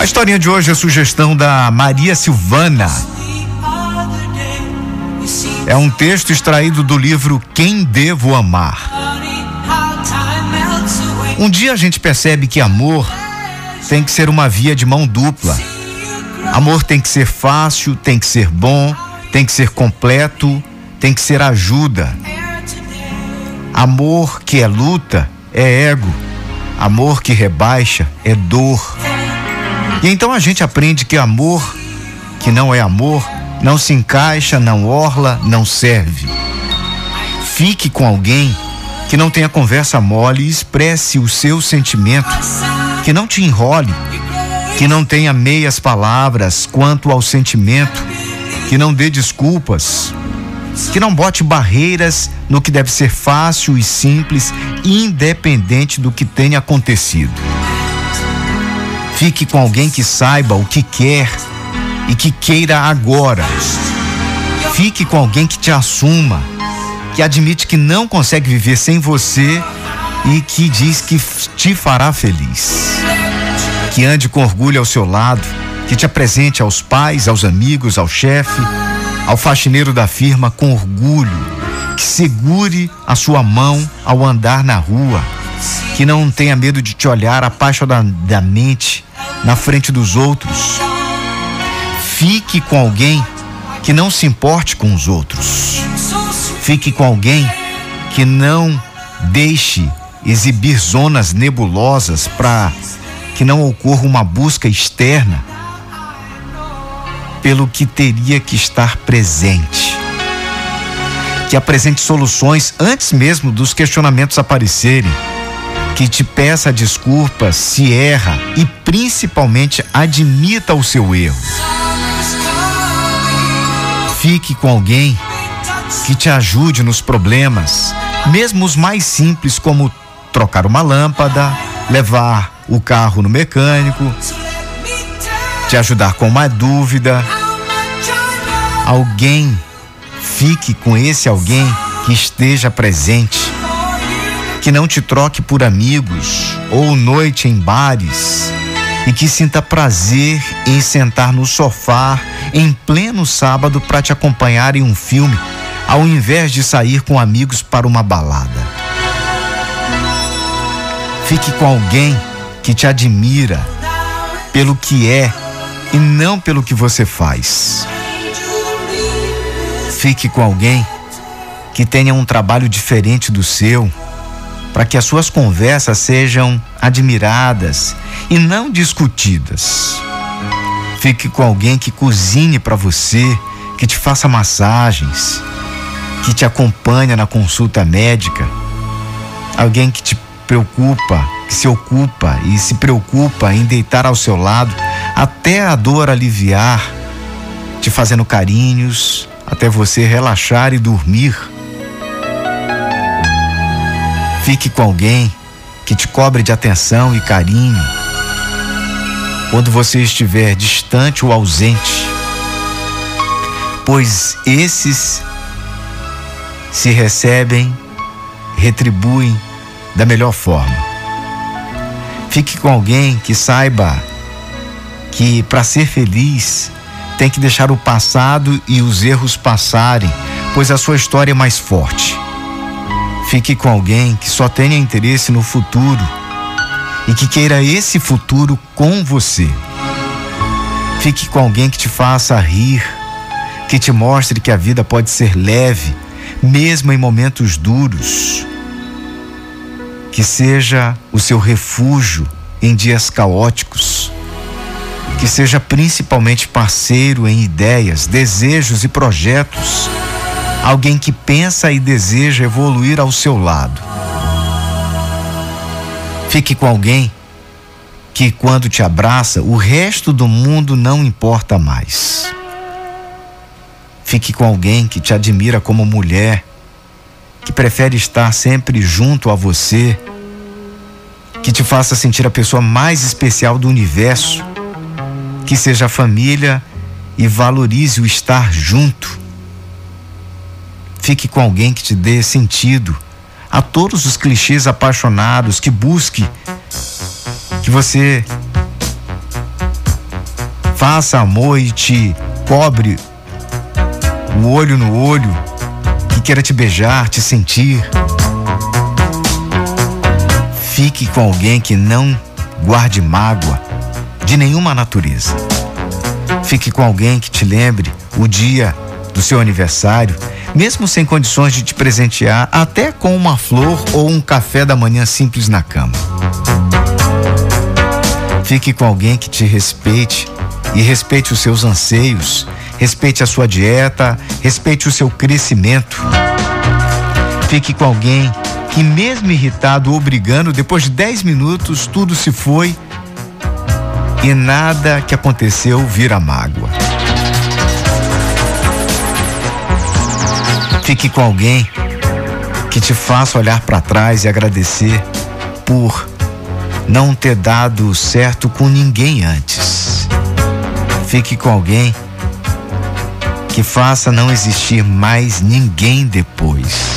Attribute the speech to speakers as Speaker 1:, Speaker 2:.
Speaker 1: A historinha de hoje é sugestão da Maria Silvana. É um texto extraído do livro Quem Devo Amar. Um dia a gente percebe que amor tem que ser uma via de mão dupla. Amor tem que ser fácil, tem que ser bom, tem que ser completo, tem que ser ajuda. Amor que é luta é ego. Amor que rebaixa é dor. E então a gente aprende que amor que não é amor não se encaixa, não orla, não serve. Fique com alguém que não tenha conversa mole e expresse o seu sentimento, que não te enrole, que não tenha meias palavras quanto ao sentimento, que não dê desculpas, que não bote barreiras no que deve ser fácil e simples, independente do que tenha acontecido. Fique com alguém que saiba o que quer e que queira agora. Fique com alguém que te assuma, que admite que não consegue viver sem você e que diz que te fará feliz. Que ande com orgulho ao seu lado, que te apresente aos pais, aos amigos, ao chefe, ao faxineiro da firma com orgulho, que segure a sua mão ao andar na rua, que não tenha medo de te olhar apaixonadamente na frente dos outros Fique com alguém que não se importe com os outros. Fique com alguém que não deixe exibir zonas nebulosas para que não ocorra uma busca externa pelo que teria que estar presente. Que apresente soluções antes mesmo dos questionamentos aparecerem. Que te peça desculpas se erra e principalmente admita o seu erro. Fique com alguém que te ajude nos problemas, mesmo os mais simples, como trocar uma lâmpada, levar o carro no mecânico, te ajudar com uma dúvida. Alguém, fique com esse alguém que esteja presente, que não te troque por amigos ou noite em bares e que sinta prazer em sentar no sofá em pleno sábado para te acompanhar em um filme, ao invés de sair com amigos para uma balada. Fique com alguém que te admira pelo que é e não pelo que você faz. Fique com alguém que tenha um trabalho diferente do seu para que as suas conversas sejam admiradas e não discutidas. Fique com alguém que cozinhe para você, que te faça massagens, que te acompanha na consulta médica. Alguém que te preocupa, que se ocupa e se preocupa em deitar ao seu lado até a dor aliviar, te fazendo carinhos, até você relaxar e dormir. Fique com alguém que te cobre de atenção e carinho quando você estiver distante ou ausente, pois esses se recebem, retribuem da melhor forma. Fique com alguém que saiba que para ser feliz tem que deixar o passado e os erros passarem, pois a sua história é mais forte. Fique com alguém que só tenha interesse no futuro e que queira esse futuro com você. Fique com alguém que te faça rir, que te mostre que a vida pode ser leve, mesmo em momentos duros. Que seja o seu refúgio em dias caóticos. Que seja principalmente parceiro em ideias, desejos e projetos alguém que pensa e deseja evoluir ao seu lado. Fique com alguém que, quando te abraça, o resto do mundo não importa mais. Fique com alguém que te admira como mulher, que prefere estar sempre junto a você, que te faça sentir a pessoa mais especial do universo, que seja família e valorize o estar junto. Fique com alguém que te dê sentido a todos os clichês apaixonados, que busque que você faça amor e te cobre o olho no olho, que queira te beijar, te sentir. Fique com alguém que não guarde mágoa de nenhuma natureza. Fique com alguém que te lembre o dia do seu aniversário, mesmo sem condições de te presentear, até com uma flor ou um café da manhã simples na cama. Fique com alguém que te respeite e respeite os seus anseios, respeite a sua dieta, respeite o seu crescimento. Fique com alguém que, mesmo irritado ou brigando, depois de 10 minutos tudo se foi e nada que aconteceu vira mágoa. Fique com alguém que te faça olhar para trás e agradecer por não ter dado certo com ninguém antes. Fique com alguém que faça não existir mais ninguém depois.